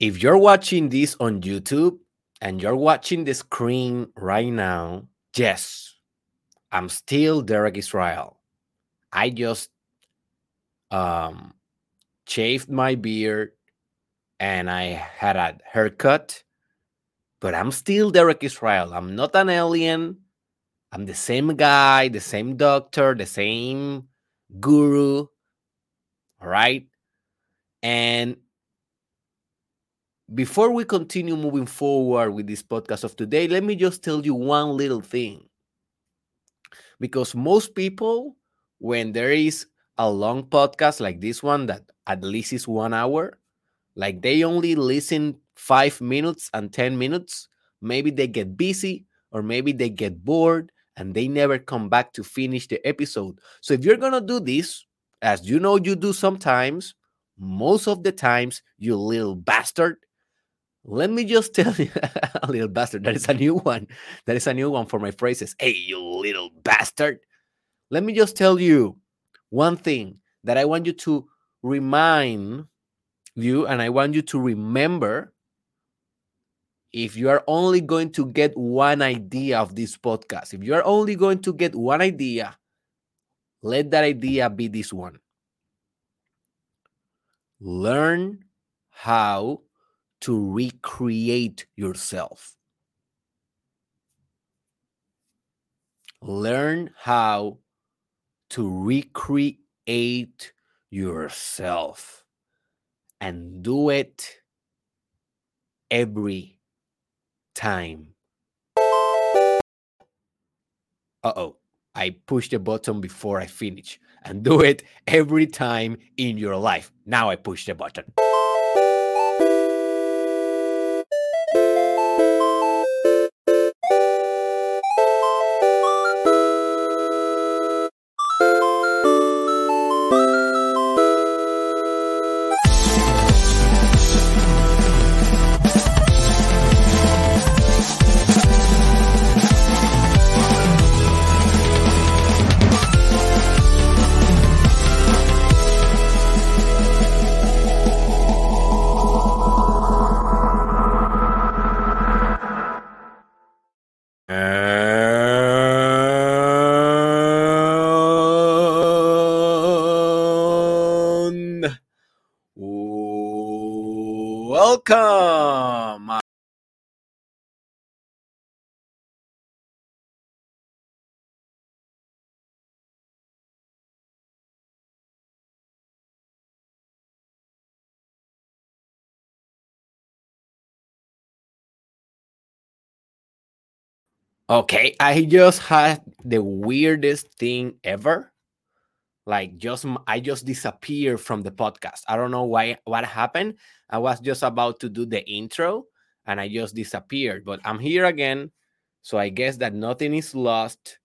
if you're watching this on YouTube and you're watching the screen right now, yes, I'm still Derek Israel. I just um shaved my beard and I had a haircut, but I'm still Derek Israel. I'm not an alien. I'm the same guy, the same doctor, the same guru. All right. And before we continue moving forward with this podcast of today, let me just tell you one little thing. Because most people, when there is a long podcast like this one that at least is one hour, like they only listen five minutes and 10 minutes, maybe they get busy or maybe they get bored and they never come back to finish the episode. So if you're going to do this, as you know, you do sometimes, most of the times, you little bastard, let me just tell you a little bastard. That is a new one. That is a new one for my phrases. Hey, you little bastard. Let me just tell you one thing that I want you to remind you and I want you to remember if you are only going to get one idea of this podcast, if you are only going to get one idea, let that idea be this one. Learn how to recreate yourself. Learn how to recreate yourself and do it every time. Uh oh, I pushed the button before I finish and do it every time in your life. Now I push the button. Okay, I just had the weirdest thing ever. Like just I just disappeared from the podcast. I don't know why what happened. I was just about to do the intro and I just disappeared, but I'm here again. So I guess that nothing is lost.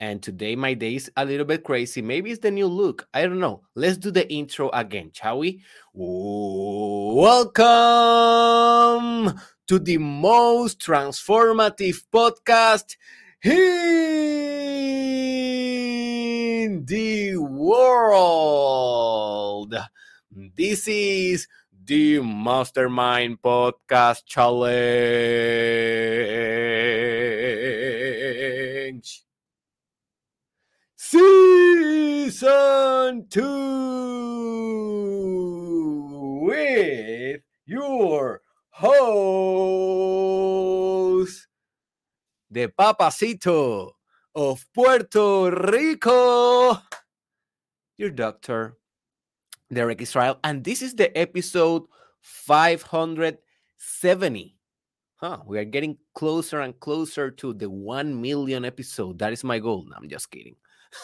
And today my day is a little bit crazy. Maybe it's the new look. I don't know. Let's do the intro again, shall we? Welcome to the most transformative podcast in the world. This is the Mastermind Podcast Challenge. Season 2 with your host, the Papacito of Puerto Rico, your doctor, Derek Israel. And this is the episode 570. Huh, we are getting closer and closer to the 1 million episode. That is my goal. No, I'm just kidding.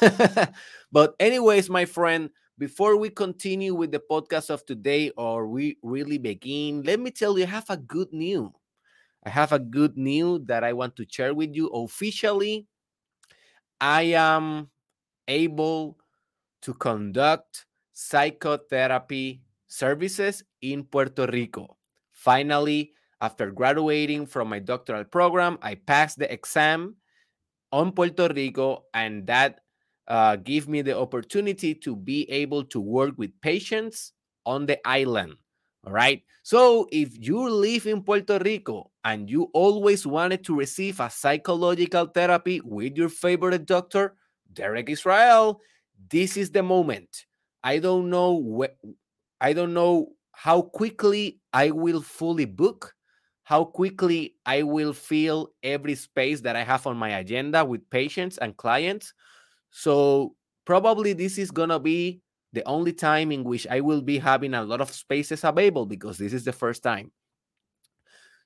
but, anyways, my friend, before we continue with the podcast of today or we really begin, let me tell you, I have a good news. I have a good news that I want to share with you officially. I am able to conduct psychotherapy services in Puerto Rico. Finally, after graduating from my doctoral program, I passed the exam on Puerto Rico, and that uh, gave me the opportunity to be able to work with patients on the island All right. So if you live in Puerto Rico and you always wanted to receive a psychological therapy with your favorite doctor, Derek Israel, this is the moment. I don't know wh- I don't know how quickly I will fully book, how quickly I will fill every space that I have on my agenda with patients and clients. So probably this is going to be the only time in which I will be having a lot of spaces available because this is the first time.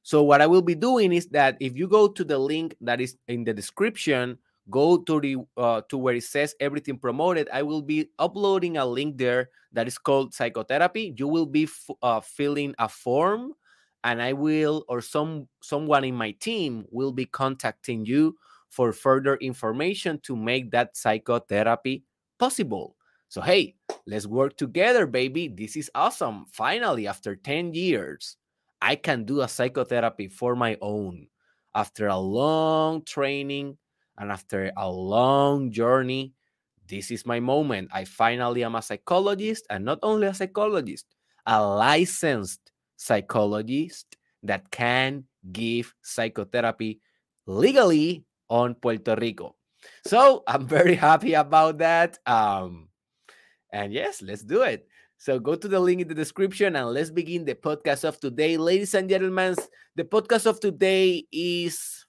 So what I will be doing is that if you go to the link that is in the description, go to the uh, to where it says everything promoted. I will be uploading a link there that is called psychotherapy. You will be uh, filling a form, and I will or some someone in my team will be contacting you for further information to make that psychotherapy possible. So, hey, let's work together, baby. This is awesome. Finally, after 10 years, I can do a psychotherapy for my own. After a long training and after a long journey, this is my moment. I finally am a psychologist and not only a psychologist, a licensed psychologist that can give psychotherapy legally on Puerto Rico. So I'm very happy about that. Um, and yes, let's do it. So go to the link in the description and let's begin the podcast of today. Ladies and gentlemen, the podcast of today is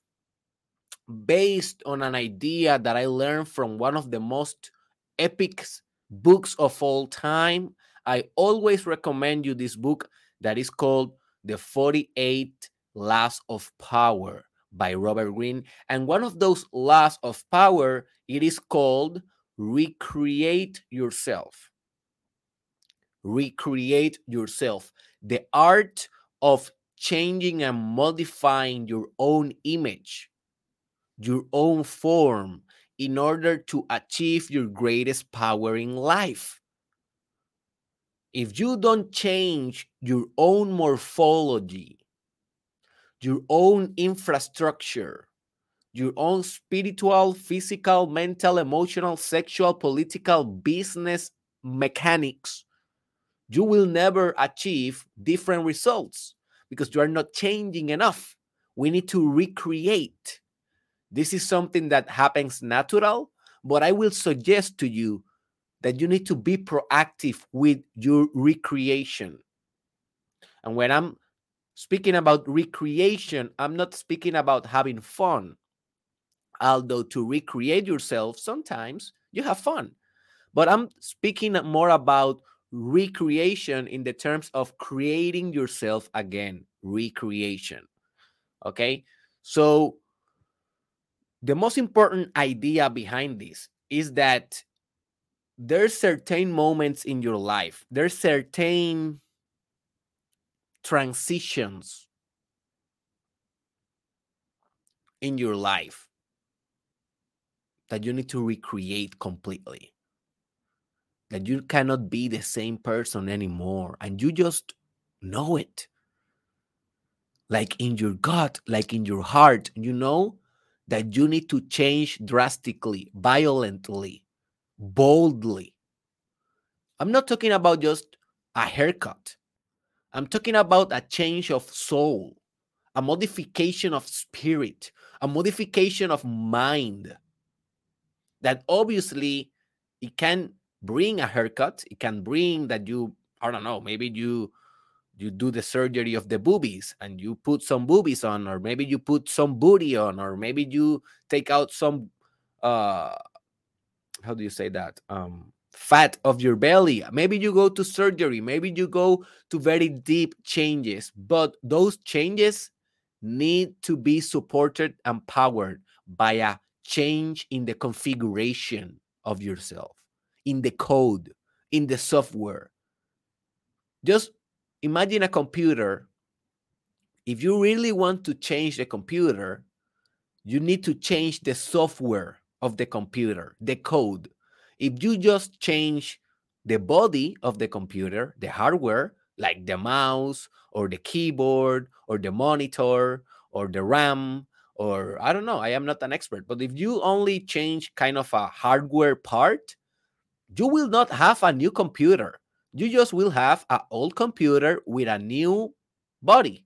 based on an idea that I learned from one of the most epic books of all time. I always recommend you this book that is called The 48 Laws of Power by Robert Greene. And one of those laws of power, it is called recreate yourself. Recreate yourself. The art of changing and modifying your own image, your own form, in order to achieve your greatest power in life. If you don't change your own morphology, your own infrastructure, your own spiritual, physical, mental, emotional, sexual, political, business mechanics, you will never achieve different results because you are not changing enough. We need to recreate. This is something that happens natural, but I will suggest to you that you need to be proactive with your recreation. And when I'm speaking about recreation, I'm not speaking about having fun. Although to recreate yourself, sometimes you have fun. But I'm speaking more about recreation in the terms of creating yourself again, recreation. Okay. So, the most important idea behind this is that there's certain moments in your life, there's certain transitions in your life that you need to recreate completely. That you cannot be the same person anymore. And you just know it. Like in your gut, like in your heart, you know that you need to change drastically, violently, boldly. I'm not talking about just a haircut. I'm talking about a change of soul, a modification of spirit, a modification of mind. That obviously it can bring a haircut. It can bring that you, I don't know, maybe you you do the surgery of the boobies and you put some boobies on, or maybe you put some booty on, or maybe you take out some uh how do you say that? Um fat of your belly. Maybe you go to surgery, maybe you go to very deep changes, but those changes need to be supported and powered by a change in the configuration of yourself, in the code, in the software. Just imagine a computer. If you really want to change the computer, you need to change the software of the computer, the code. If you just change the body of the computer, the hardware, like the mouse or the keyboard or the monitor or the RAM or I don't know, I am not an expert, but if you only change kind of a hardware part, you will not have a new computer. You just will have an old computer with a new body,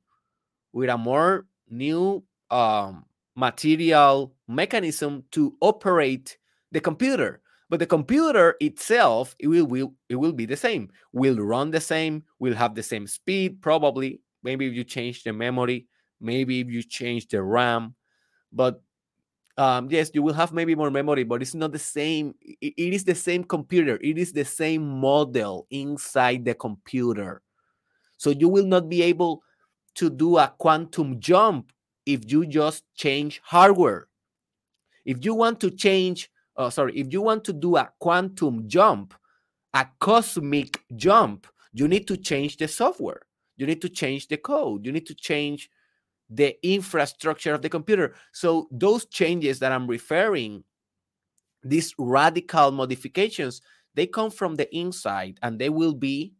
with a more new um, material mechanism to operate the computer but the computer itself it will, will it will be the same. Will run the same will have the same speed probably. Maybe if you change the memory maybe if you change the ram. But um, yes you will have maybe more memory but it's not the same. It, it is the same computer. It is the same model inside the computer. So you will not be able to do a quantum jump if you just change hardware. If you want to change uh, sorry, if you want to do a quantum jump, a cosmic jump, you need to change the software. You need to change the code. You need to change the infrastructure of the computer. So those changes that I'm referring, these radical modifications, they come from the inside and they will be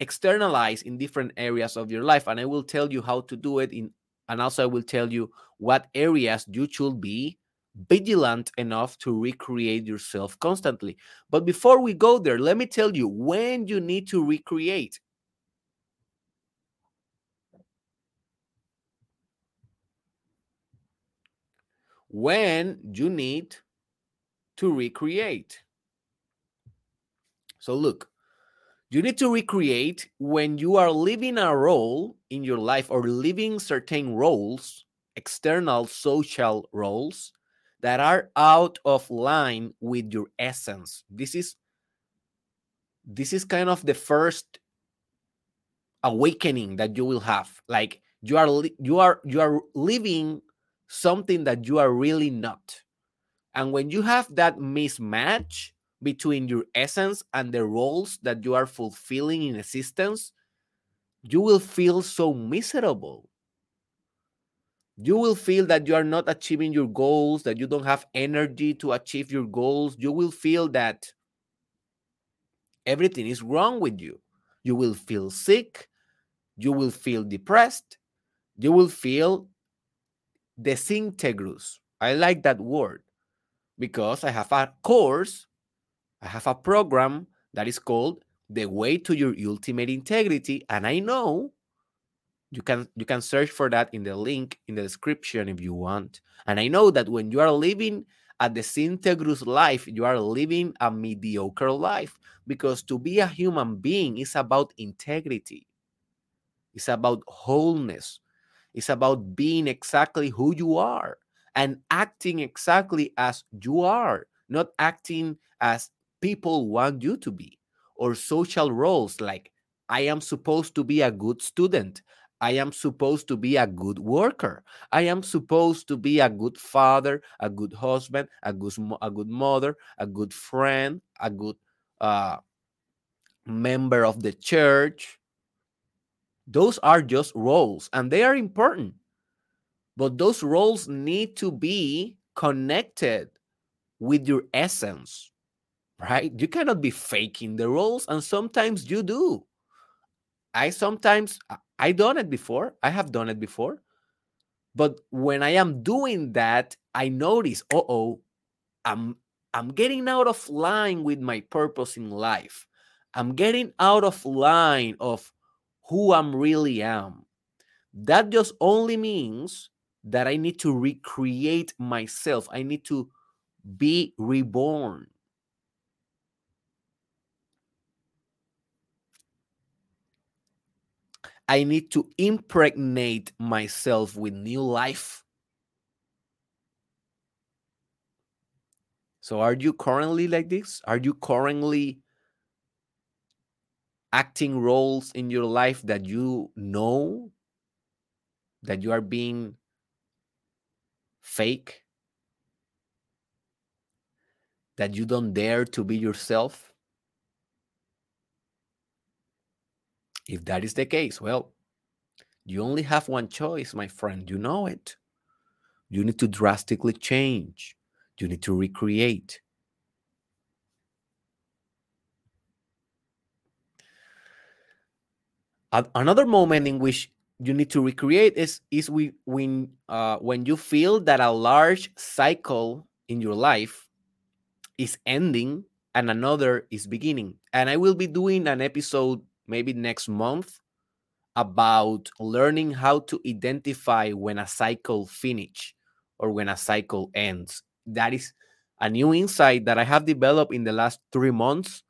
externalized in different areas of your life. And I will tell you how to do it in and also I will tell you what areas you should be vigilant enough to recreate yourself constantly. But before we go there, let me tell you when you need to recreate. When you need to recreate. So, look, you need to recreate when you are living a role in your life or living certain roles, external social roles that are out of line with your essence. This is this is kind of the first awakening that you will have. Like you are you are you are living something that you are really not. And when you have that mismatch between your essence and the roles that you are fulfilling in existence, you will feel so miserable you will feel that you are not achieving your goals, that you don't have energy to achieve your goals. You will feel that everything is wrong with you. You will feel sick. You will feel depressed. You will feel disintegrous. I like that word because I have a course, I have a program that is called The Way to Your Ultimate Integrity. And I know you can you can search for that in the link in the description if you want. And i know that when you are living a disintegrous life you are living a mediocre life because to be a human being is about integrity. It's about wholeness. It's about being exactly who you are and acting exactly as you are not acting as people want you to be or social roles like I am supposed to be a good student. I am supposed to be a good worker. I am supposed to be a good father, a good husband, a good, a good mother, a good friend, a good uh, member of the church. Those are just roles and they are important. But those roles need to be connected with your essence, right? You cannot be faking the roles, and sometimes you do. I sometimes I done it before. I have done it before. But when I am doing that, I notice, oh, oh I'm I'm getting out of line with my purpose in life. I'm getting out of line of who I'm really am. That just only means that I need to recreate myself. I need to be reborn. I need to impregnate myself with new life. So, are you currently like this? Are you currently acting roles in your life that you know that you are being fake? That you don't dare to be yourself? If that is the case, well, you only have one choice, my friend. You know it. You need to drastically change, you need to recreate. Another moment in which you need to recreate is is we, when uh, when you feel that a large cycle in your life is ending and another is beginning. And I will be doing an episode maybe next month about learning how to identify when a cycle finish or when a cycle ends. That is a new insight that I have developed in the last three months.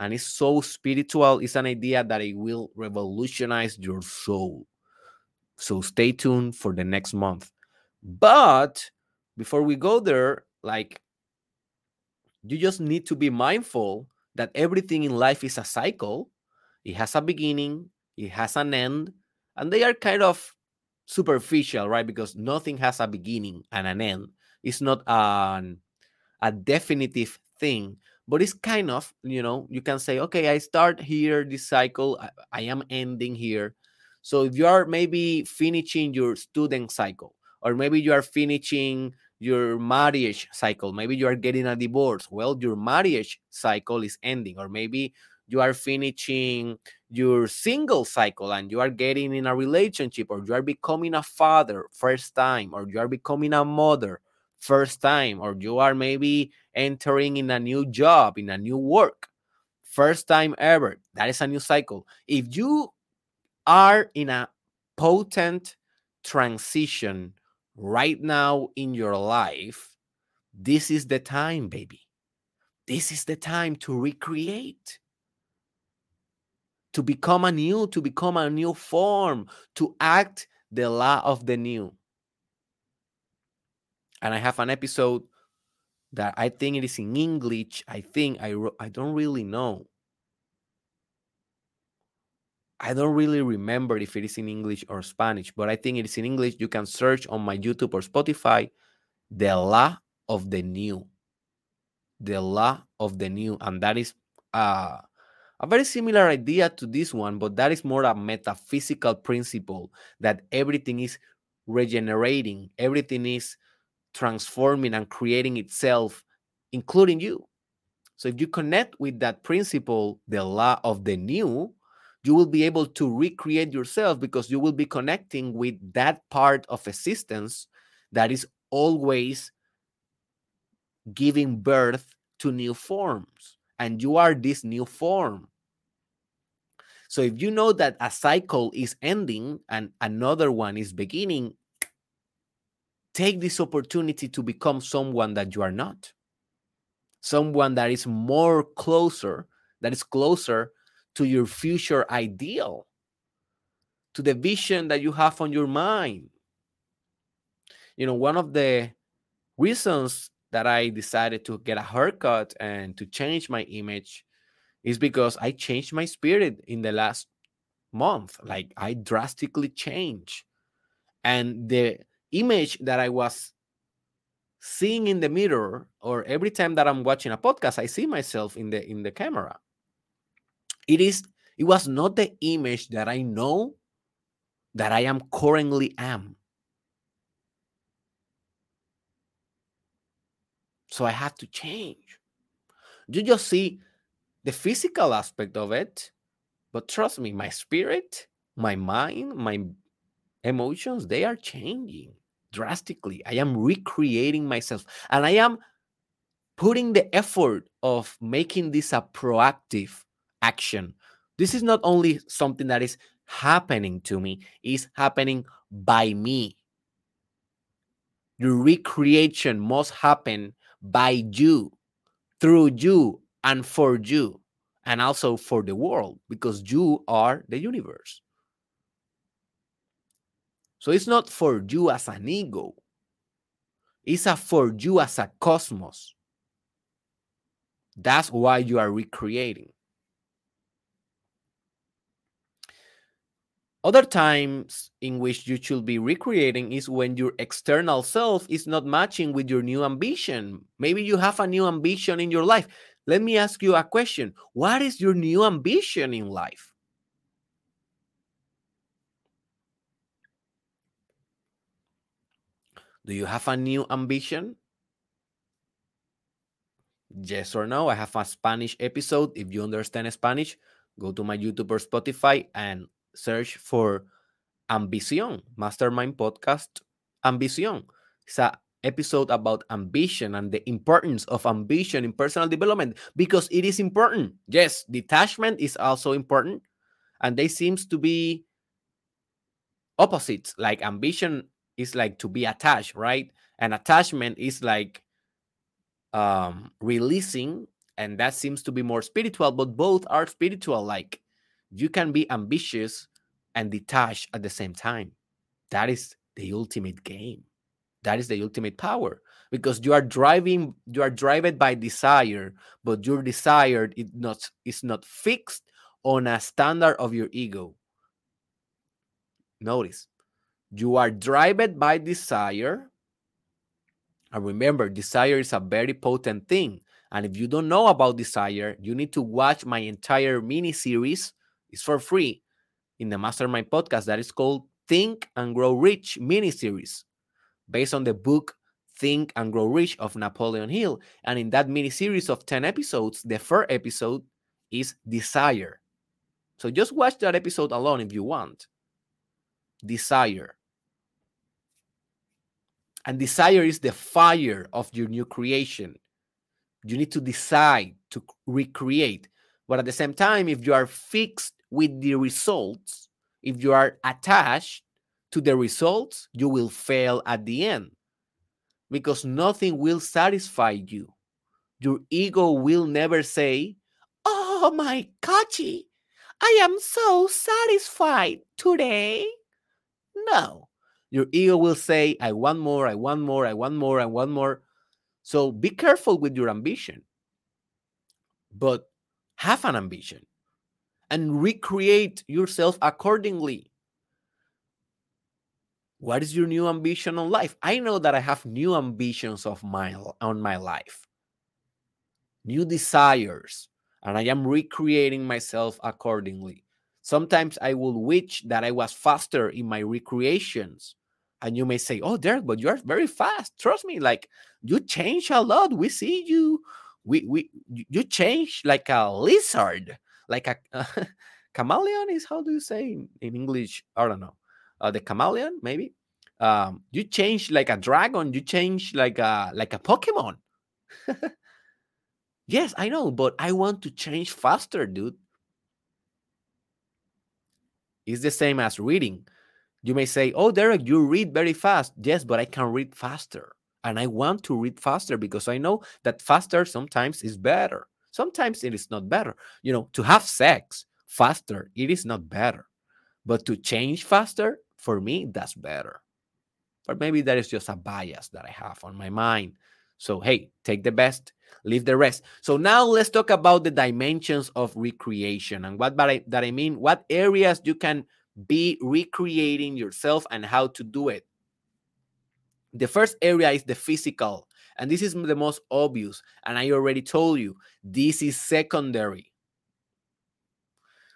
And it's so spiritual. It's an idea that it will revolutionize your soul. So stay tuned for the next month. But before we go there, like you just need to be mindful that everything in life is a cycle. It has a beginning, it has an end, and they are kind of superficial, right? Because nothing has a beginning and an end. It's not an, a definitive thing, but it's kind of, you know, you can say, okay, I start here, this cycle, I, I am ending here. So if you are maybe finishing your student cycle, or maybe you are finishing your marriage cycle, maybe you are getting a divorce, well, your marriage cycle is ending, or maybe you are finishing your single cycle and you are getting in a relationship or you are becoming a father first time or you are becoming a mother first time or you are maybe entering in a new job in a new work first time ever that is a new cycle. If you are in a potent transition right now in your life this is the time baby. This is the time to recreate to become a new, to become a new form, to act the law of the new. And I have an episode that I think it is in English. I think I I don't really know. I don't really remember if it is in English or Spanish, but I think it is in English. You can search on my YouTube or Spotify the law of the new. The law of the new. And that is uh a very similar idea to this one, but that is more a metaphysical principle that everything is regenerating, everything is transforming and creating itself, including you. So if you connect with that principle, the law of the new, you will be able to recreate yourself because you will be connecting with that part of existence that is always giving birth to new forms and you are this new form. So if you know that a cycle is ending and another one is beginning, take this opportunity to become someone that you are not. Someone that is more closer, that is closer to your future ideal, to the vision that you have on your mind. You know, one of the reasons that I decided to get a haircut and to change my image is because I changed my spirit in the last month. Like I drastically changed. And the image that I was seeing in the mirror or every time that I'm watching a podcast, I see myself in the in the camera. It is it was not the image that I know that I am currently am. So I have to change. You just see the physical aspect of it, but trust me, my spirit, my mind, my emotions, they are changing drastically. I am recreating myself and I am putting the effort of making this a proactive action. This is not only something that is happening to me, it's happening by me. The recreation must happen by you, through you, and for you, and also for the world, because you are the universe. So it's not for you as an ego, it's a for you as a cosmos. That's why you are recreating. Other times in which you should be recreating is when your external self is not matching with your new ambition. Maybe you have a new ambition in your life. Let me ask you a question What is your new ambition in life? Do you have a new ambition? Yes or no? I have a Spanish episode. If you understand Spanish, go to my YouTube or Spotify and search for Ambición, Mastermind Podcast Ambición. It's a episode about ambition and the importance of ambition in personal development because it is important. Yes, detachment is also important, and they seems to be opposites. Like ambition is like to be attached, right? And attachment is like um releasing, and that seems to be more spiritual, but both are spiritual. Like you can be ambitious and detached at the same time. That is the ultimate game. That is the ultimate power because you are driving you are driven by desire but your desire is not is not fixed on a standard of your ego. Notice you are driven by desire. And remember desire is a very potent thing. And if you don't know about desire you need to watch my entire mini series it's for free in the mastermind podcast that is called think and grow rich mini series based on the book Think and Grow Rich of Napoleon Hill. And in that mini series of 10 episodes, the first episode is Desire. So just watch that episode alone if you want. Desire. And desire is the fire of your new creation. You need to decide to recreate. But at the same time, if you are fixed with the results, if you are attached to the results, you will fail at the end because nothing will satisfy you. Your ego will never say, Oh my Kachi, I am so satisfied today. No, your ego will say, I want more, I want more, I want more, I want more. So be careful with your ambition, but have an ambition and recreate yourself accordingly. What is your new ambition on life? I know that I have new ambitions of my on my life. New desires, and I am recreating myself accordingly. Sometimes I will wish that I was faster in my recreations. And you may say, Oh, Derek, but you are very fast. Trust me, like you change a lot. We see you. We we you change like a lizard, like a chameleon is how do you say in, in English? I don't know uh, the chameleon, maybe. Um, you change like a dragon, you change like a like a Pokemon. yes, I know, but I want to change faster, dude. It's the same as reading. You may say, Oh, Derek, you read very fast. Yes, but I can read faster. And I want to read faster because I know that faster sometimes is better. Sometimes it is not better. You know, to have sex faster, it is not better. But to change faster, for me, that's better. But maybe that is just a bias that I have on my mind. So, hey, take the best, leave the rest. So, now let's talk about the dimensions of recreation and what that I, that I mean, what areas you can be recreating yourself and how to do it. The first area is the physical, and this is the most obvious. And I already told you, this is secondary.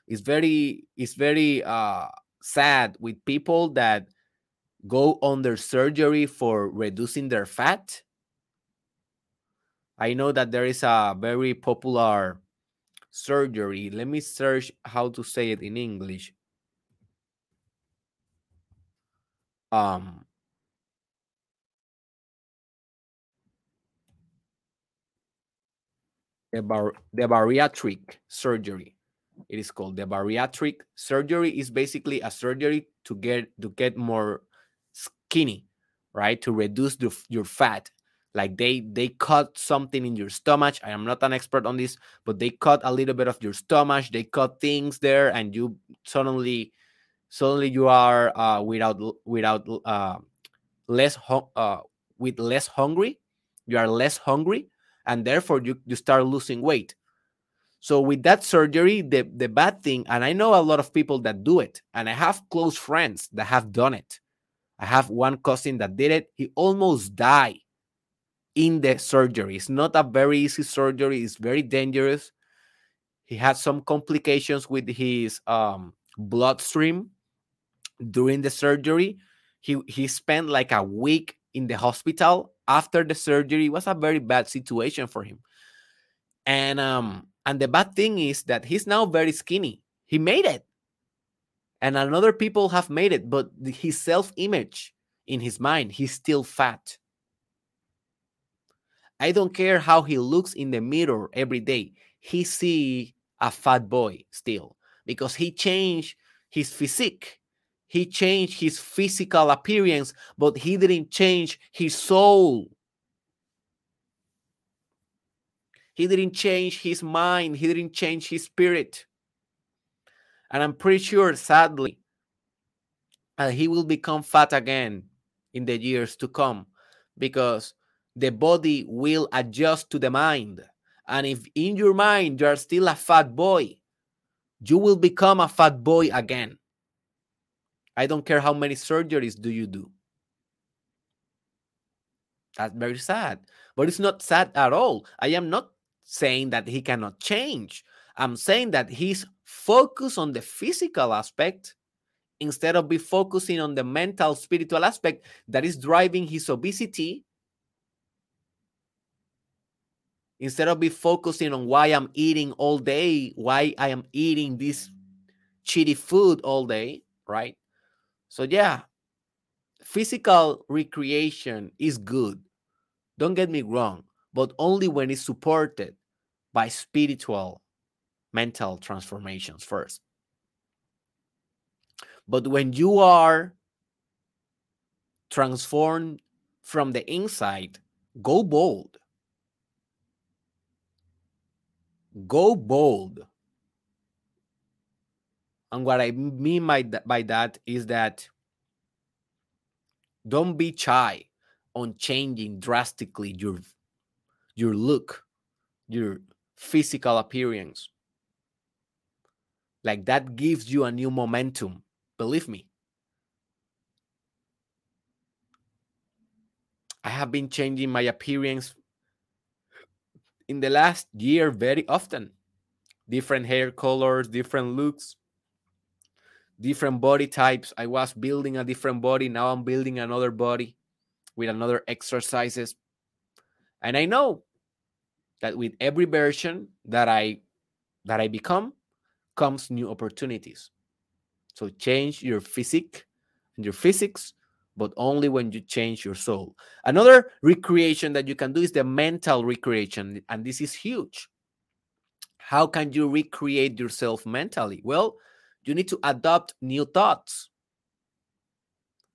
It's very, it's very uh sad with people that go under surgery for reducing their fat. I know that there is a very popular surgery. Let me search how to say it in English. Um, the, bar- the bariatric surgery. It is called the bariatric surgery. Is basically a surgery to get to get more skinny right? To reduce the, your fat. Like they they cut something in your stomach. I am not an expert on this but they cut a little bit of your stomach. They cut things there and you suddenly suddenly you are uh, without without uh, less uh, with less hungry. You are less hungry and therefore you, you start losing weight so with that surgery, the, the bad thing, and I know a lot of people that do it, and I have close friends that have done it. I have one cousin that did it. He almost died in the surgery. It's not a very easy surgery, it's very dangerous. He had some complications with his um, bloodstream during the surgery. He he spent like a week in the hospital after the surgery. Was a very bad situation for him. And um and the bad thing is that he's now very skinny. He made it. And another people have made it, but his self image in his mind, he's still fat. I don't care how he looks in the mirror every day. He see a fat boy still because he changed his physique. He changed his physical appearance, but he didn't change his soul. He didn't change his mind. He didn't change his spirit. And I'm pretty sure, sadly, uh, he will become fat again in the years to come because the body will adjust to the mind. And if in your mind you are still a fat boy, you will become a fat boy again. I don't care how many surgeries do you do. That's very sad. But it's not sad at all. I am not saying that he cannot change. I'm saying that he's focused on the physical aspect instead of be focusing on the mental spiritual aspect that is driving his obesity instead of be focusing on why i'm eating all day why i am eating this shitty food all day right so yeah physical recreation is good don't get me wrong but only when it's supported by spiritual mental transformations first but when you are transformed from the inside, go bold. Go bold. And what I mean by that, by that is that don't be shy on changing drastically your your look, your physical appearance. Like that gives you a new momentum Believe me. I have been changing my appearance in the last year very often. Different hair colors, different looks, different body types. I was building a different body. Now I'm building another body with another exercises. And I know that with every version that I that I become comes new opportunities. So change your physique and your physics, but only when you change your soul. Another recreation that you can do is the mental recreation, and this is huge. How can you recreate yourself mentally? Well, you need to adopt new thoughts.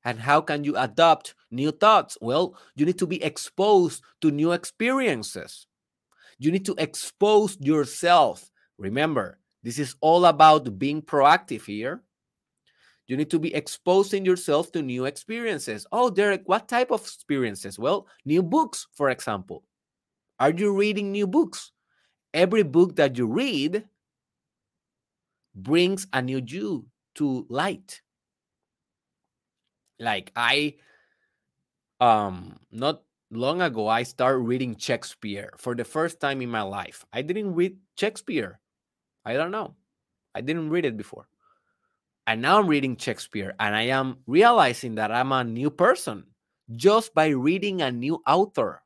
And how can you adopt new thoughts? Well, you need to be exposed to new experiences. You need to expose yourself. Remember, this is all about being proactive here. You need to be exposing yourself to new experiences. Oh, Derek, what type of experiences? Well, new books, for example. Are you reading new books? Every book that you read brings a new you to light. Like I um not long ago I started reading Shakespeare for the first time in my life. I didn't read Shakespeare. I don't know. I didn't read it before. And now I'm reading Shakespeare and I am realizing that I'm a new person just by reading a new author,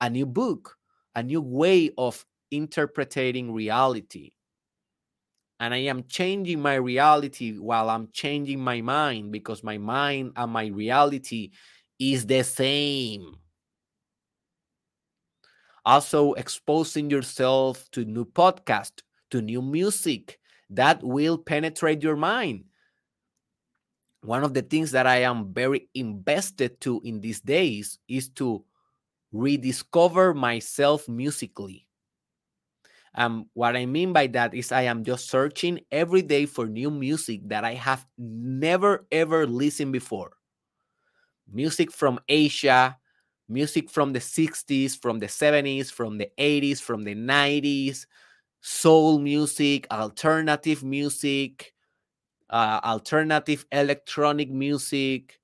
a new book, a new way of interpreting reality. And I am changing my reality while I'm changing my mind because my mind and my reality is the same. Also, exposing yourself to new podcast, to new music, that will penetrate your mind. One of the things that I am very invested to in these days is to rediscover myself musically. Um, what I mean by that is I am just searching every day for new music that I have never ever listened before. Music from Asia, music from the 60s, from the 70s, from the 80s, from the 90s, soul music, alternative music, uh, alternative electronic music,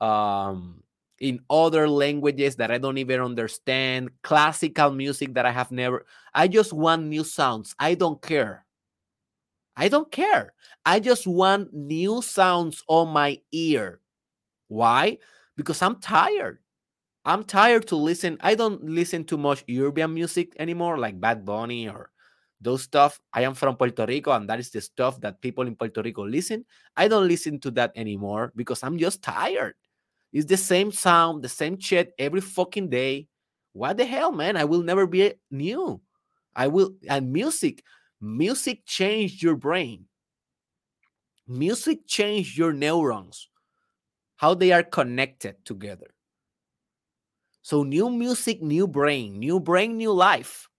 um, in other languages that I don't even understand, classical music that I have never. I just want new sounds. I don't care. I don't care. I just want new sounds on my ear. Why? Because I'm tired. I'm tired to listen. I don't listen to much European music anymore, like Bad Bunny or those stuff i am from puerto rico and that is the stuff that people in puerto rico listen i don't listen to that anymore because i'm just tired it's the same sound the same shit every fucking day what the hell, man? I will never be new. I will, and music, music changed your brain. Music changed your neurons, how they are connected together. So, new music, new brain, new brain, new life.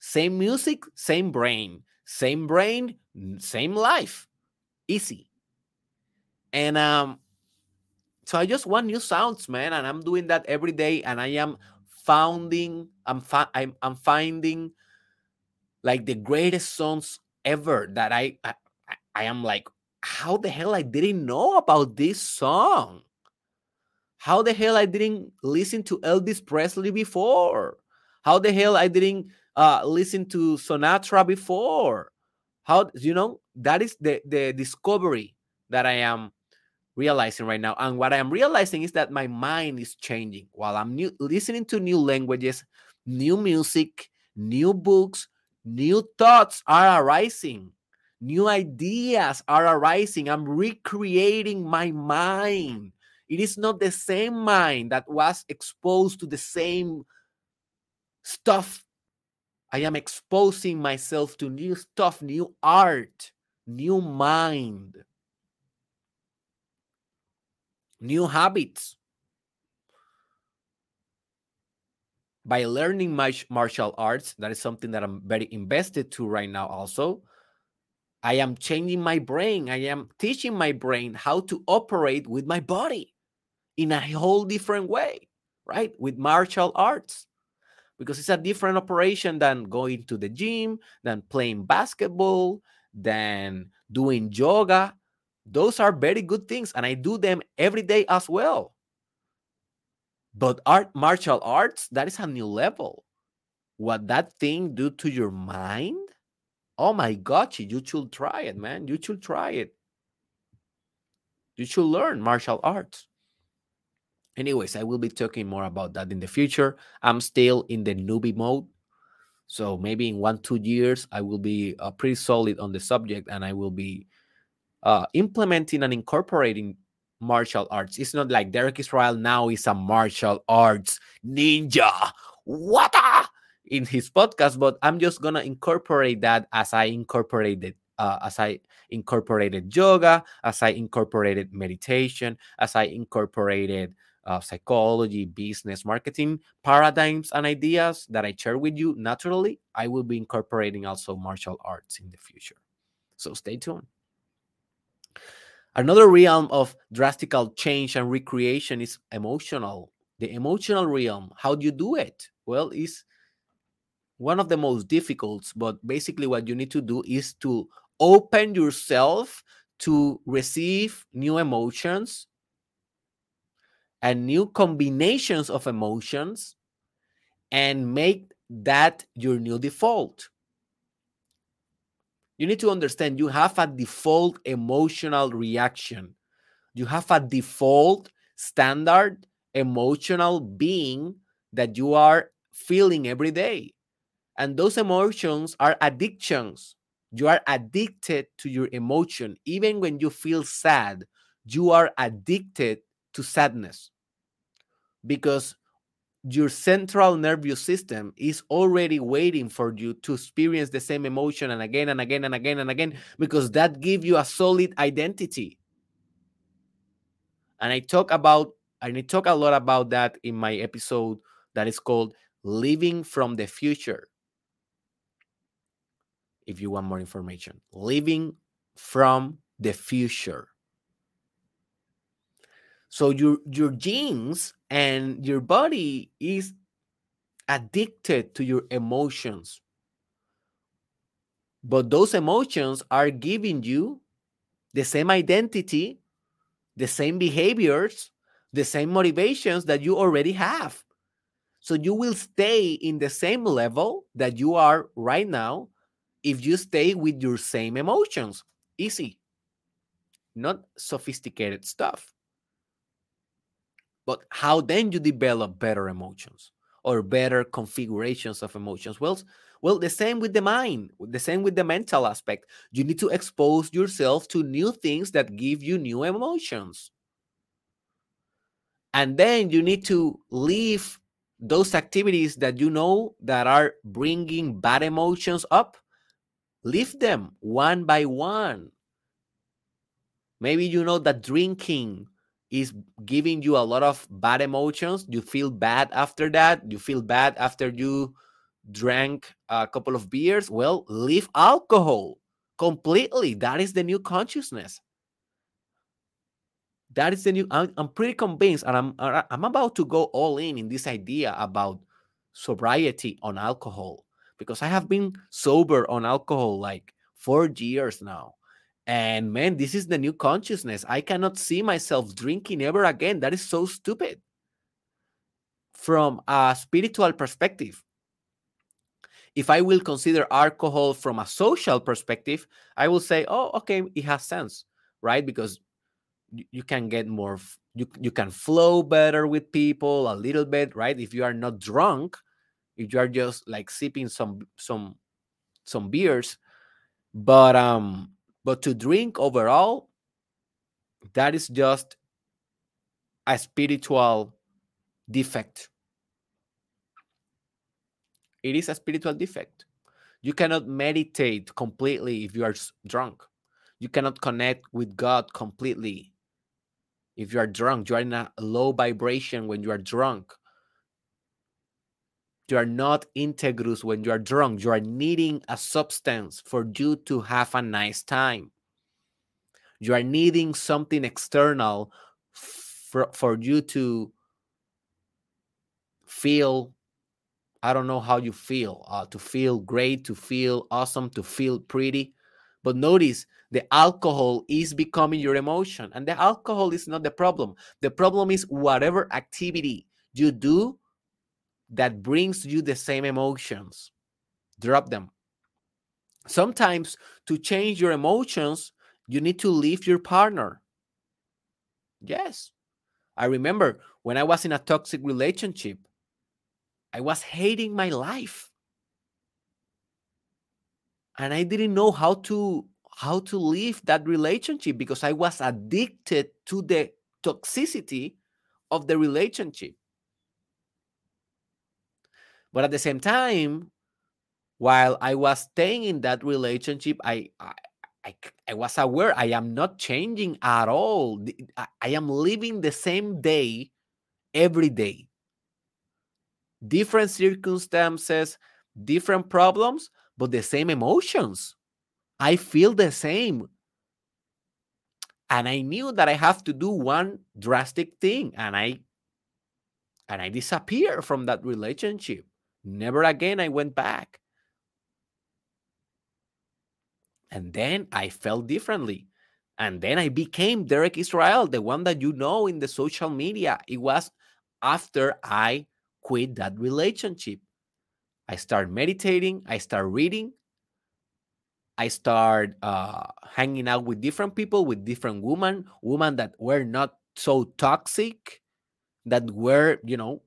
Same music, same brain. Same brain, same life. Easy. And um, so I just want new sounds, man, and I'm doing that every day. And I am founding, I'm fi- I'm, I'm finding like the greatest songs ever that I, I I am like, how the hell I didn't know about this song? How the hell I didn't listen to Elvis Presley before? How the hell I didn't uh, listen to Sinatra before? How you know that is the the discovery that I am realizing right now. And what I am realizing is that my mind is changing while I'm new, listening to new languages, new music, new books, new thoughts are arising, new ideas are arising. I'm recreating my mind. It is not the same mind that was exposed to the same stuff. I am exposing myself to new stuff, new art, new mind, new habits. By learning martial arts, that is something that I'm very invested to right now, also. I am changing my brain. I am teaching my brain how to operate with my body in a whole different way, right? With martial arts because it's a different operation than going to the gym, than playing basketball, than doing yoga. Those are very good things, and I do them every day as well. But art, martial arts, that is a new level. What that thing do to your mind? Oh my gosh, you should try it, man. You should try it. You should learn martial arts. Anyways, I will be talking more about that in the future. I'm still in the newbie mode. So maybe in one, two years, I will be uh, pretty solid on the subject and I will be uh, implementing and incorporating martial arts. It's not like Derek Israel now is a martial arts ninja. What? In his podcast, but I'm just gonna incorporate that as I incorporated uh, as I incorporated yoga, as I incorporated meditation, as I incorporated uh, psychology, business, marketing paradigms and ideas that I share with you naturally, I will be incorporating also martial arts in the future. So stay tuned. Another realm of drastical change and recreation is emotional. The emotional realm. How do you do it? Well, is one of the most difficult, but basically what you need to do is to open yourself to receive new emotions, and new combinations of emotions and make that your new default. You need to understand you have a default emotional reaction. You have a default standard emotional being that you are feeling every day. And those emotions are addictions. You are addicted to your emotion. Even when you feel sad, you are addicted to sadness because your central nervous system is already waiting for you to experience the same emotion and again and again and again and again because that gives you a solid identity. And i talk about and i talk a lot about that in my episode that is called living from the future. If you want more information living from the future so your your genes and your body is addicted to your emotions. But those emotions are giving you the same identity, the same behaviors, the same motivations that you already have. So you will stay in the same level that you are right now if you stay with your same emotions. Easy, not sophisticated stuff. But how then you develop better emotions or better configurations of emotions? Well, well, the same with the mind, the same with the mental aspect. You need to expose yourself to new things that give you new emotions. And then you need to leave those activities that you know that are bringing bad emotions up leave them one by one maybe you know that drinking is giving you a lot of bad emotions. You feel bad after that. You feel bad after you drank a couple of beers. Well leave alcohol completely. That is the new consciousness. That is the new I'm, I'm pretty convinced and I'm I'm about to go all in in this idea about sobriety on alcohol because I have been sober on alcohol like 4 years now and man this is the new consciousness. I cannot see myself drinking ever again. That is so stupid. From a spiritual perspective if I will consider alcohol from a social perspective, I will say, oh, okay, it has sense, right? Because you, can get more you, you can flow better with people a little bit right? If you are not drunk if you are just like sipping some some some beers. But um but to drink overall that is just a spiritual defect. It is a spiritual defect. You cannot meditate completely if you are drunk. You cannot connect with god completely if you are drunk, you are in a low vibration when you are drunk. You are not integrous when you are drunk. You are needing a substance for you to have a nice time. You are needing something external for, for you to feel I don't know how you feel, uh, to feel great, to feel awesome, to feel pretty. But notice the alcohol is becoming your emotion, and the alcohol is not the problem. The problem is whatever activity you do that brings you the same emotions, drop them. Sometimes to change your emotions, you need to leave your partner. Yes. I remember when I was in a toxic relationship, I was hating my life and I didn't know how to how to leave that relationship because I was addicted to the toxicity of the relationship. But at the same time, while I was staying in that relationship, I, I I, I, was aware I am not changing at all. I, I am living the same day every day. Different circumstances, different problems, but the same emotions. I feel the same. And I knew that I have to do one drastic thing and I and I disappeared from that relationship. Never again I went back. And then I felt differently. And then I became Derek Israel, the one that you know in the social media. It was after I quit that relationship. I start meditating, I start reading, I start uh, hanging out with different people, with different women, women that were not so toxic, that were, you know,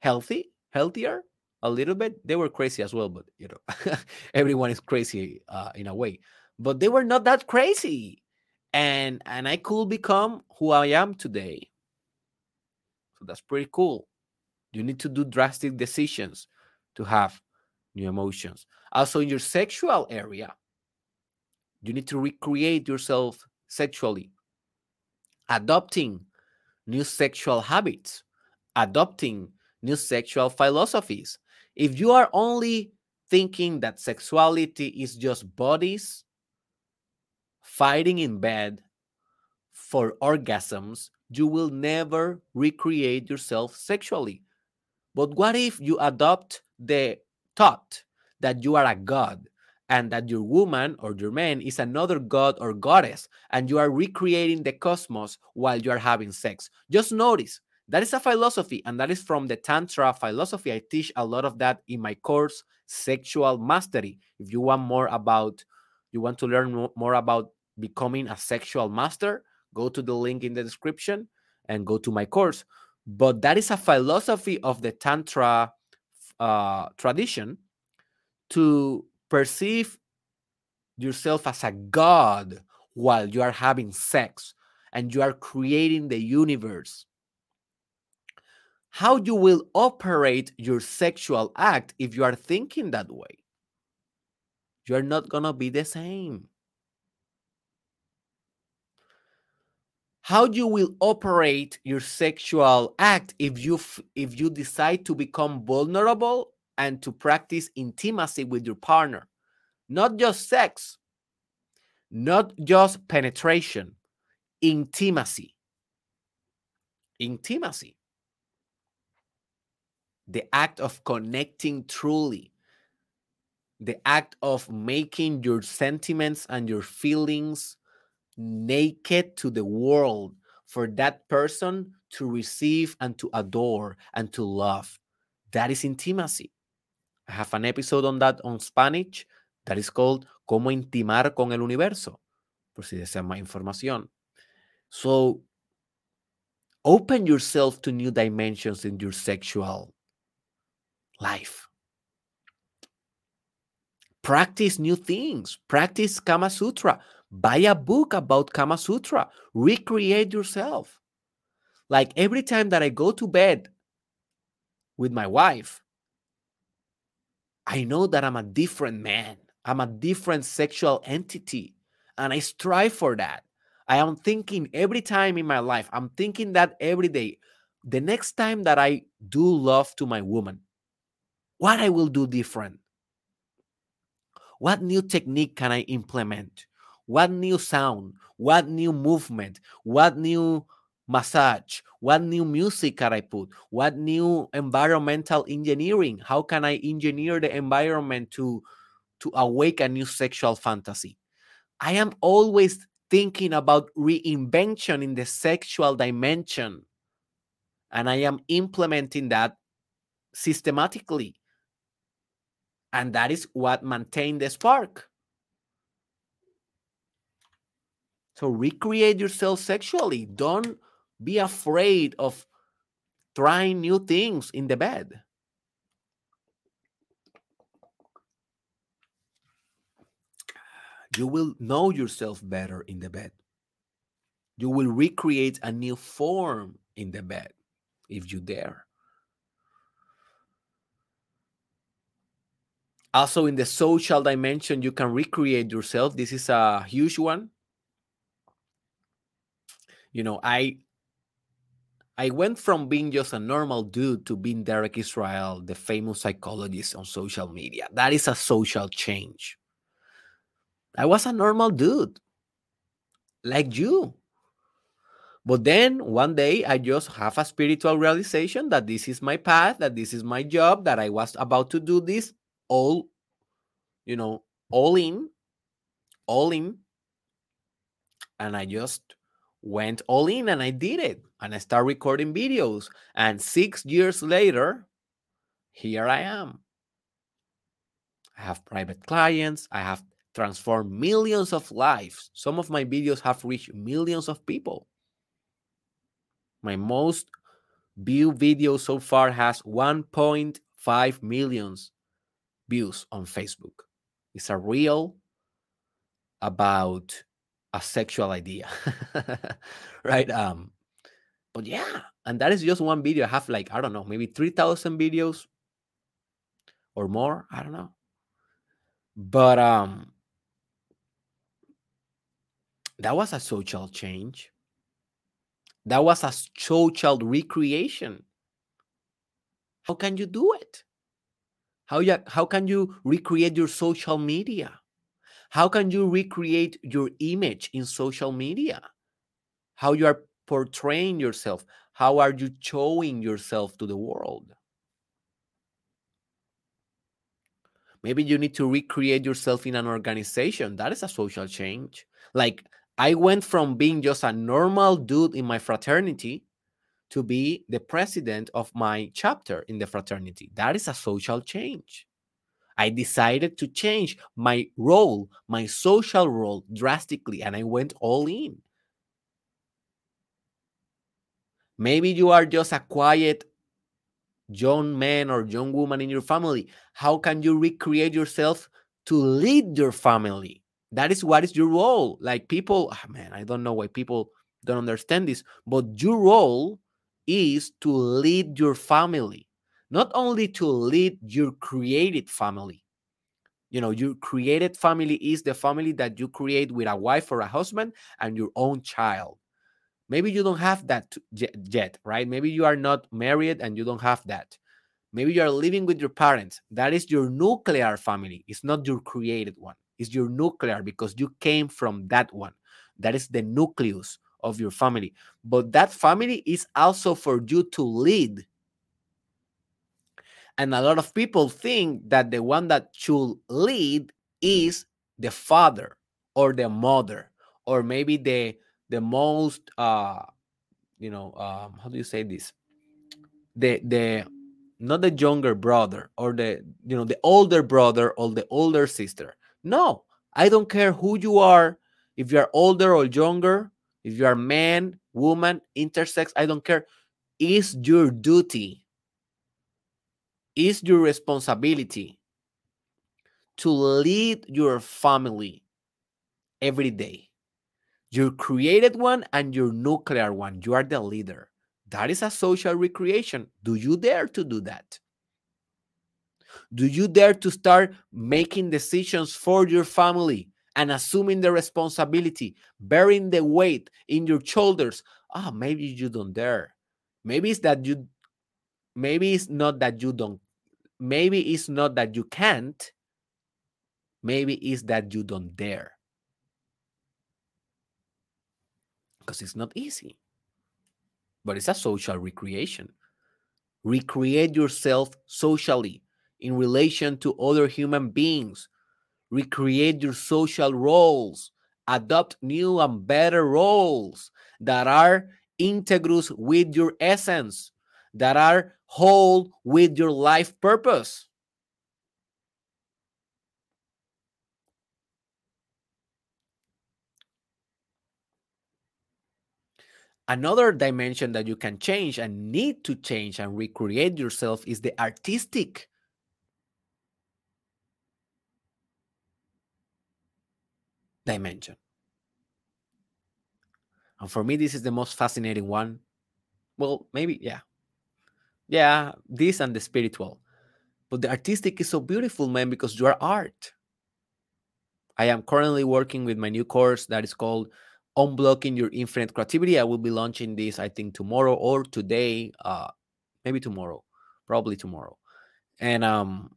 healthy, healthier a little bit. They were crazy as well, but you know, everyone is crazy uh, in a way. But they were not that crazy, and and I could become who I am today. So that's pretty cool. You need to do drastic decisions to have new emotions. Also, in your sexual area, you need to recreate yourself sexually, adopting new sexual habits, adopting new sexual philosophies. If you are only thinking that sexuality is just bodies fighting in bed for orgasms, you will never recreate yourself sexually. But what if you adopt the thought that you are a god and that your woman or your man is another god or goddess and you are recreating the cosmos while you are having sex. Just notice that is a philosophy and that is from the Tantra philosophy. I teach a lot of that in my course, Sexual Mastery. If you want more about, you want to learn more about becoming a sexual master, go to the link in the description and go to my course. But that is a philosophy of the Tantra uh, tradition to perceive yourself as a god while you are having sex and you are creating the universe. How you will operate your sexual act if you are thinking that way. You're not going to be the same. How you will operate your sexual act if you if you decide to become vulnerable and to practice intimacy with your partner. Not just sex, not just penetration, intimacy. Intimacy the act of connecting truly, the act of making your sentiments and your feelings naked to the world for that person to receive and to adore and to love. That is intimacy. I have an episode on that on Spanish that is called Cómo intimar con el universo, por si desean más información. So, open yourself to new dimensions in your sexual life. Practice new things. Practice Kama Sutra. Buy a book about Kama Sutra. Recreate yourself. Like every time that I go to bed with my wife, I know that I'm a different man. I'm a different sexual entity. And I strive for that. I am thinking every time in my life, I'm thinking that every day. The next time that I do love to my woman, what I will do different. What new technique can I implement? What new sound? What new movement? What new massage? What new music can I put? What new environmental engineering? How can I engineer the environment to, to awake a new sexual fantasy? I am always thinking about reinvention in the sexual dimension. And I am implementing that systematically. And that is what maintained the spark. So recreate yourself sexually. Don't be afraid of trying new things in the bed. You will know yourself better in the bed. You will recreate a new form in the bed if you dare. Also, in the social dimension, you can recreate yourself. This is a huge one. You know, I I went from being just a normal dude to being Derek Israel, the famous psychologist on social media. That is a social change. I was a normal dude, like you. But then one day I just have a spiritual realization that this is my path, that this is my job, that I was about to do this all, you know, all in, all in. And I just went all in and I did it. And I started recording videos. And six years later, here I am. I have private clients. I have transformed millions of lives. Some of my videos have reached millions of people. My most viewed video so far has 1.5 millions views on Facebook. It's a reel about a sexual idea. right? Um, but yeah, and that is just one video. I have like, I don't know, maybe 3,000 videos or more. I don't know. But um that was a social change. That was a social recreation. How can you do it? How, you, how can you recreate your social media? How can you recreate your image in social media? How you are portraying yourself? How are you showing yourself to the world? Maybe you need to recreate yourself in an organization. That is a social change. Like I went from being just a normal dude in my fraternity to be the president of my chapter in the fraternity. That is a social change. I decided to change my role, my social role drastically, and I went all in. Maybe you are just a quiet young man or young woman in your family. How can you recreate yourself to lead your family? That is what is your role. Like people, oh man, I don't know why people don't understand this, but your role is to lead your family, not only to lead your created family. You know, your created family is the family that you create with a wife or a husband and your own child. Maybe you don't have that yet, right? Maybe you are not married and you don't have that. Maybe you are living with your parents. That is your nuclear family. It's not your created one. It's your nuclear because you came from that one. That is the nucleus of your family. But that family is also for you to lead. And a lot of people think that the one that should lead is the father or the mother or maybe the the most uh you know um how do you say this the the not the younger brother or the you know the older brother or the older sister no i don't care who you are if you are older or younger if you are man woman intersex i don't care. Is your duty. Is your responsibility to lead your family every day. Your created one and your nuclear one. You are the leader. That is a social recreation. Do you dare to do that? Do you dare to start making decisions for your family and assuming the responsibility, bearing the weight in your shoulders? Ah, oh, maybe you don't dare. Maybe it's that you, maybe it's not that you don't, maybe it's not that you can't, maybe it's that you don't dare. Because it's not easy but it's a social recreation. Recreate yourself socially in relation to other human beings. Recreate your social roles. Adopt new and better roles that are integrous with your essence, that are whole with your life purpose. Another dimension that you can change and need to change and recreate yourself is the artistic. Dimension. And for me, this is the most fascinating one. Well, maybe, yeah. Yeah, this and the spiritual. But the artistic is so beautiful, man, because you are art. I am currently working with my new course that is called unblocking your infinite creativity. I will be launching this, I think, tomorrow or today, uh, maybe tomorrow, probably tomorrow. And um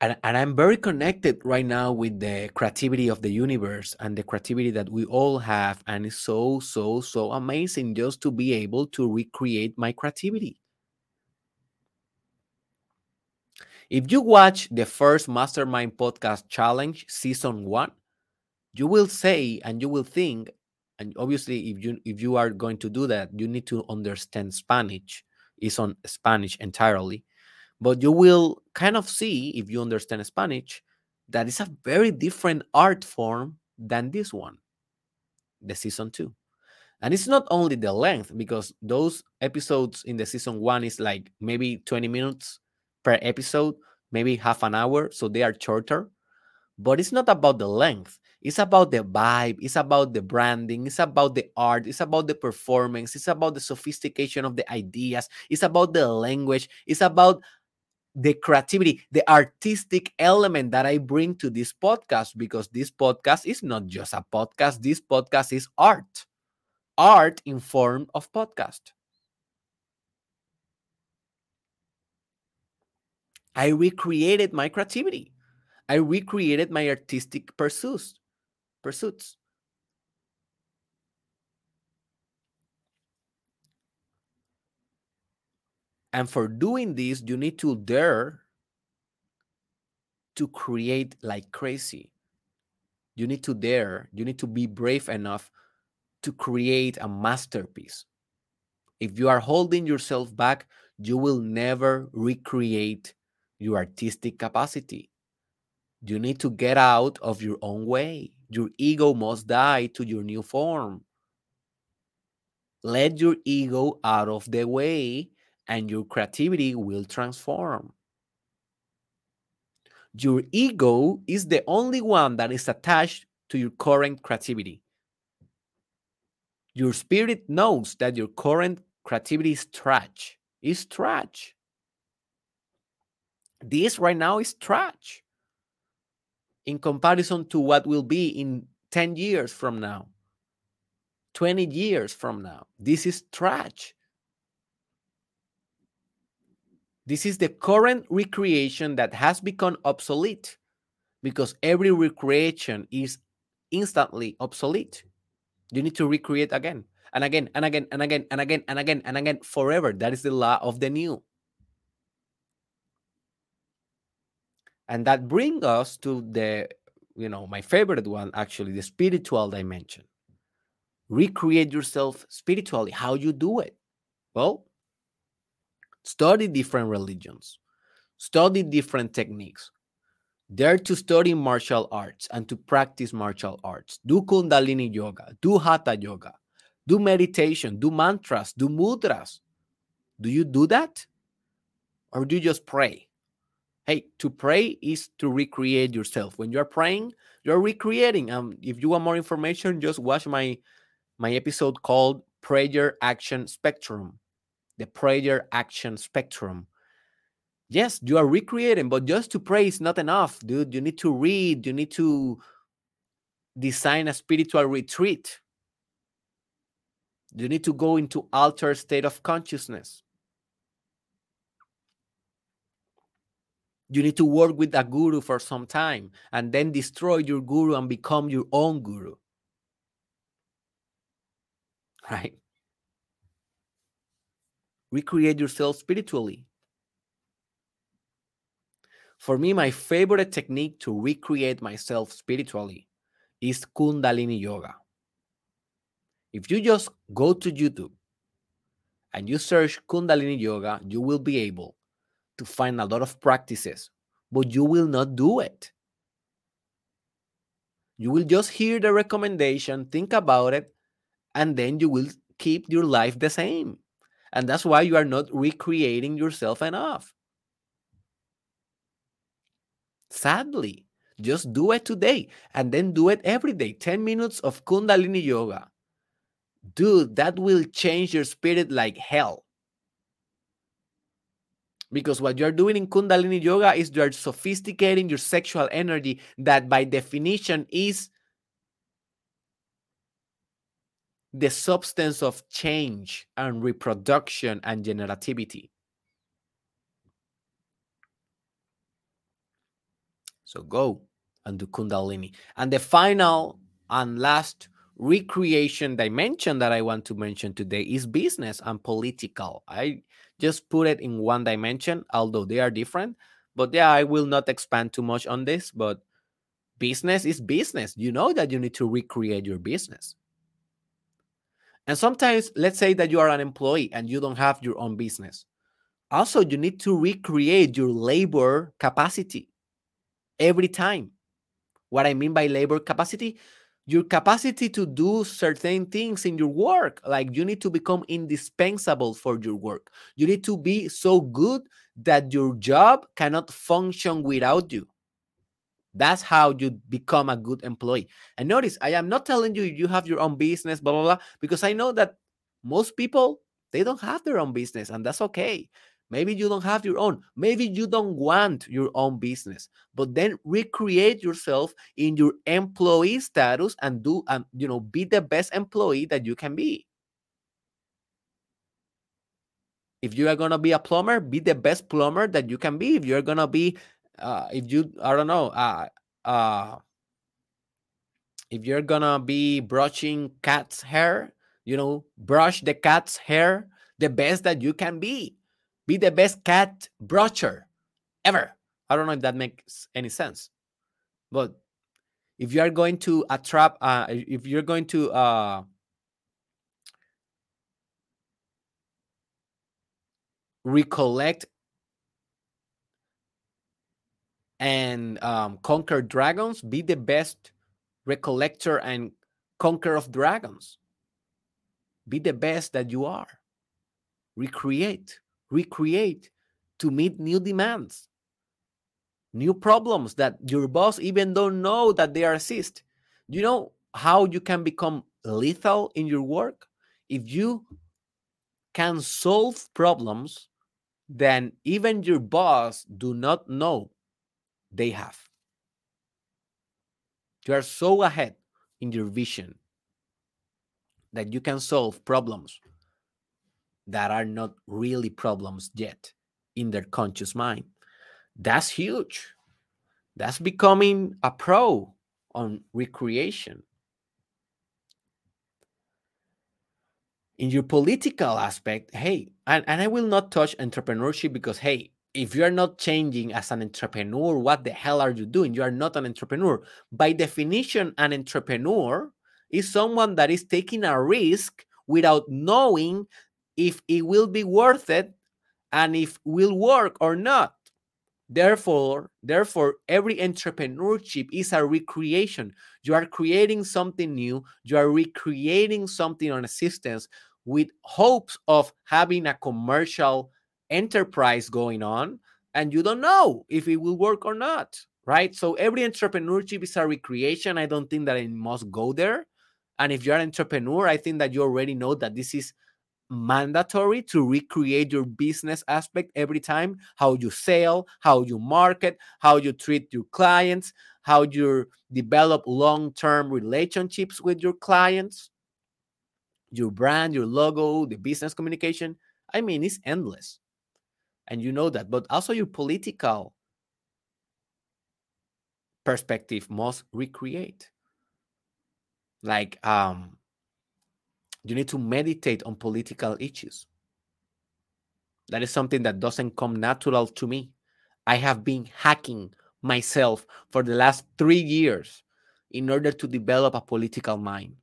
and, and I'm very connected right now with the creativity of the universe and the creativity that we all have. And it's so, so, so amazing just to be able to recreate my creativity. If you watch the first Mastermind Podcast Challenge, season one, you will say and you will think, and obviously, if you if you are going to do that, you need to understand Spanish. It's on Spanish entirely, but you will kind of see if you understand Spanish that is a very different art form than this one, the season two. And it's not only the length, because those episodes in the season one is like maybe 20 minutes per episode, maybe half an hour. So they are shorter. But it's not about the length. It's about the vibe. It's about the branding. It's about the art. It's about the performance. It's about the sophistication of the ideas. It's about the language. It's about the creativity, the artistic element that I bring to this podcast because this podcast is not just a podcast. This podcast is art, art in form of podcast. I recreated my creativity. I recreated my artistic pursuits. Pursuits. And for doing this, you need to dare to create like crazy. You need to dare, you need to be brave enough to create a masterpiece. If you are holding yourself back, you will never recreate your artistic capacity. You need to get out of your own way. Your ego must die to your new form. Let your ego out of the way and your creativity will transform. Your ego is the only one that is attached to your current creativity. Your spirit knows that your current creativity is trash. Is trash. This right now is trash in comparison to what will be in 10 years from now, 20 years from now. This is trash. This is the current recreation that has become obsolete because every recreation is instantly obsolete. You need to recreate again and again and again and again and again and again and again forever. That is the law of the new. And that brings us to the, you know, my favorite one actually, the spiritual dimension. Recreate yourself spiritually. How you do it? Well, study different religions, study different techniques. Dare to study martial arts and to practice martial arts. Do Kundalini yoga, do Hatha yoga, do meditation, do mantras, do mudras. Do you do that? Or do you just pray? Hey, to pray is to recreate yourself. When you're praying, you're recreating. Um, if you want more information, just watch my my episode called Prayer Action Spectrum the prayer action spectrum. Yes, you are recreating, but just to pray is not enough, dude. You need to read, you need to design a spiritual retreat. You need to go into altered state of consciousness. You need to work with a guru for some time and then destroy your guru and become your own guru. Right? Recreate yourself spiritually. For me, my favorite technique to recreate myself spiritually is Kundalini Yoga. If you just go to YouTube and you search Kundalini Yoga, you will be able to find a lot of practices, but you will not do it. You will just hear the recommendation, think about it, and then you will keep your life the same. And that's why you are not recreating yourself enough. Sadly, just do it today and then do it every day. 10 minutes of Kundalini Yoga. Dude, that will change your spirit like hell. Because what you're doing in Kundalini Yoga is you're sophisticating your sexual energy, that by definition is the substance of change and reproduction and generativity. So go and do Kundalini. And the final and last recreation dimension that I want to mention today is business and political. I just put it in one dimension, although they are different. But yeah, I will not expand too much on this. But business is business. You know that you need to recreate your business. And sometimes, let's say that you are an employee and you don't have your own business. Also, you need to recreate your labor capacity every time. What I mean by labor capacity, your capacity to do certain things in your work. Like you need to become indispensable for your work. You need to be so good that your job cannot function without you. That's how you become a good employee. And notice, I am not telling you you have your own business, blah, blah, blah, because I know that most people, they don't have their own business, and that's okay. Maybe you don't have your own. Maybe you don't want your own business, but then recreate yourself in your employee status and do, and you know, be the best employee that you can be. If you are gonna be a plumber, be the best plumber that you can be. If you're gonna be uh, if you I don't know uh, uh, if you're gonna be brushing cat's hair, you know, brush the cat's hair the best that you can be. Be the best cat brusher ever. I don't know if that makes any sense, but if you are going to attract, uh, if you're going to uh, recollect and um, conquer dragons, be the best recollector and conquer of dragons. Be the best that you are. Recreate, recreate to meet new demands, new problems that your boss even don't know that they exist. You know how you can become lethal in your work? if you can solve problems then even your boss do not know they have you are so ahead in your vision that you can solve problems that are not really problems yet in their conscious mind. That's huge. That's becoming a pro on recreation. In your political aspect, hey, and, and I will not touch entrepreneurship because, hey, if you're not changing as an entrepreneur, what the hell are you doing? You are not an entrepreneur. By definition, an entrepreneur is someone that is taking a risk without knowing if it will be worth it and if will work or not. Therefore, therefore, every entrepreneurship is a recreation. You are creating something new, you are recreating something on assistance with hopes of having a commercial enterprise going on, and you don't know if it will work or not. Right. So every entrepreneurship is a recreation. I don't think that it must go there. And if you're an entrepreneur, I think that you already know that this is mandatory to recreate your business aspect every time how you sell how you market how you treat your clients how you develop long-term relationships with your clients your brand your logo the business communication i mean it's endless and you know that but also your political perspective must recreate like um you need to meditate on political issues. That is something that doesn't come natural to me. I have been hacking myself for the last three years in order to develop a political mind.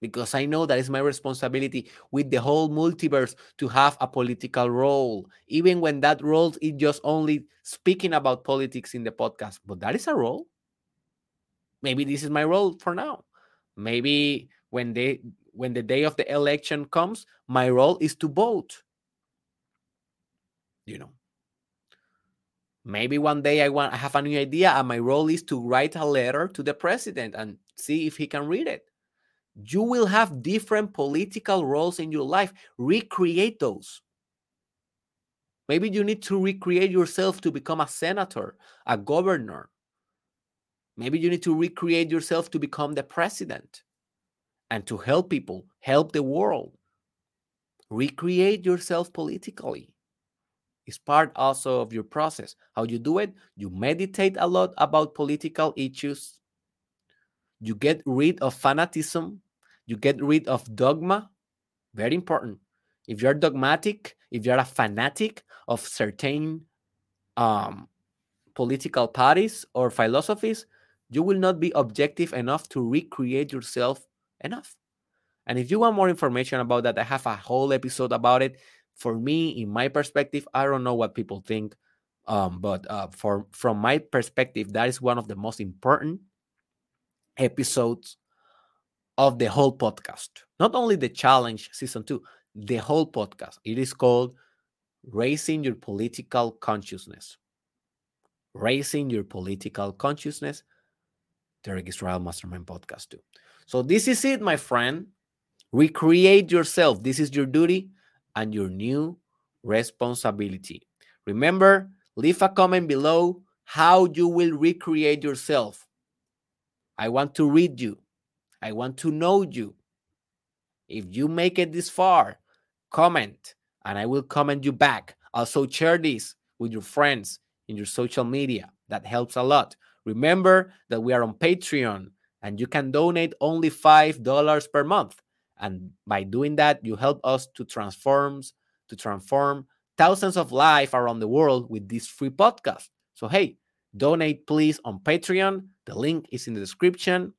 Because I know that it's my responsibility with the whole multiverse to have a political role, even when that role is just only speaking about politics in the podcast. But that is a role. Maybe this is my role for now. Maybe when they when the day of the election comes, my role is to vote. You know. Maybe one day I want I have a new idea and my role is to write a letter to the president and see if he can read it. You will have different political roles in your life. Recreate those. Maybe you need to recreate yourself to become a senator, a governor. Maybe you need to recreate yourself to become the president and to help people, help the world. Recreate yourself politically. It's part also of your process. How you do it? You meditate a lot about political issues. You get rid of fanatism. You get rid of dogma. Very important. If you're dogmatic, if you're a fanatic of certain um, political parties or philosophies, you will not be objective enough to recreate yourself enough. And if you want more information about that, I have a whole episode about it. For me, in my perspective, I don't know what people think, um, but uh, for from my perspective, that is one of the most important episodes of the whole podcast. Not only the challenge season two, the whole podcast. It is called Raising Your Political Consciousness. Raising Your Political Consciousness. Derek Israel Mastermind Podcast too. So this is it, my friend. Recreate yourself. This is your duty and your new responsibility. Remember, leave a comment below how you will recreate yourself. I want to read you. I want to know you. If you make it this far, comment and I will comment you back. Also, share this with your friends in your social media. That helps a lot. Remember that we are on Patreon and you can donate only $5 per month. And by doing that, you help us to transform to transform thousands of lives around the world with this free podcast. So hey, donate please on Patreon. The link is in the description.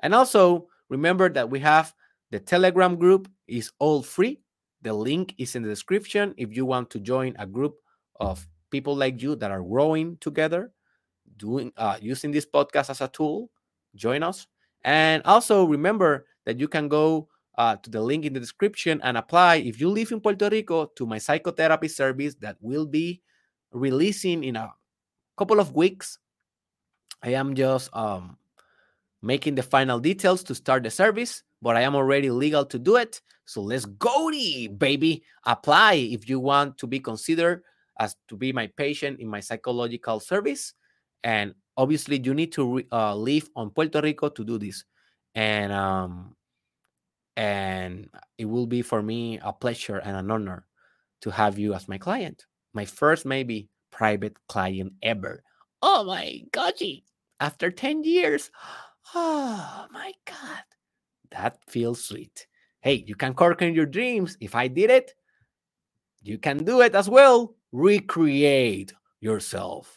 And also remember that we have the Telegram group is all free. The link is in the description if you want to join a group of people like you that are growing together, doing uh, using this podcast as a tool join us. And also remember that you can go uh, to the link in the description and apply if you live in Puerto Rico to my psychotherapy service that will be releasing in a couple of weeks. I am just um, making the final details to start the service, but I am already legal to do it. So let's go, baby. Apply if you want to be considered as to be my patient in my psychological service. And obviously, you need to uh, live on Puerto Rico to do this. And um, and it will be for me a pleasure and an honor to have you as my client. My first, maybe private client ever. Oh my gosh, after 10 years. Oh my God. That feels sweet. Hey, you can conquer your dreams. If I did it, you can do it as well. Recreate yourself.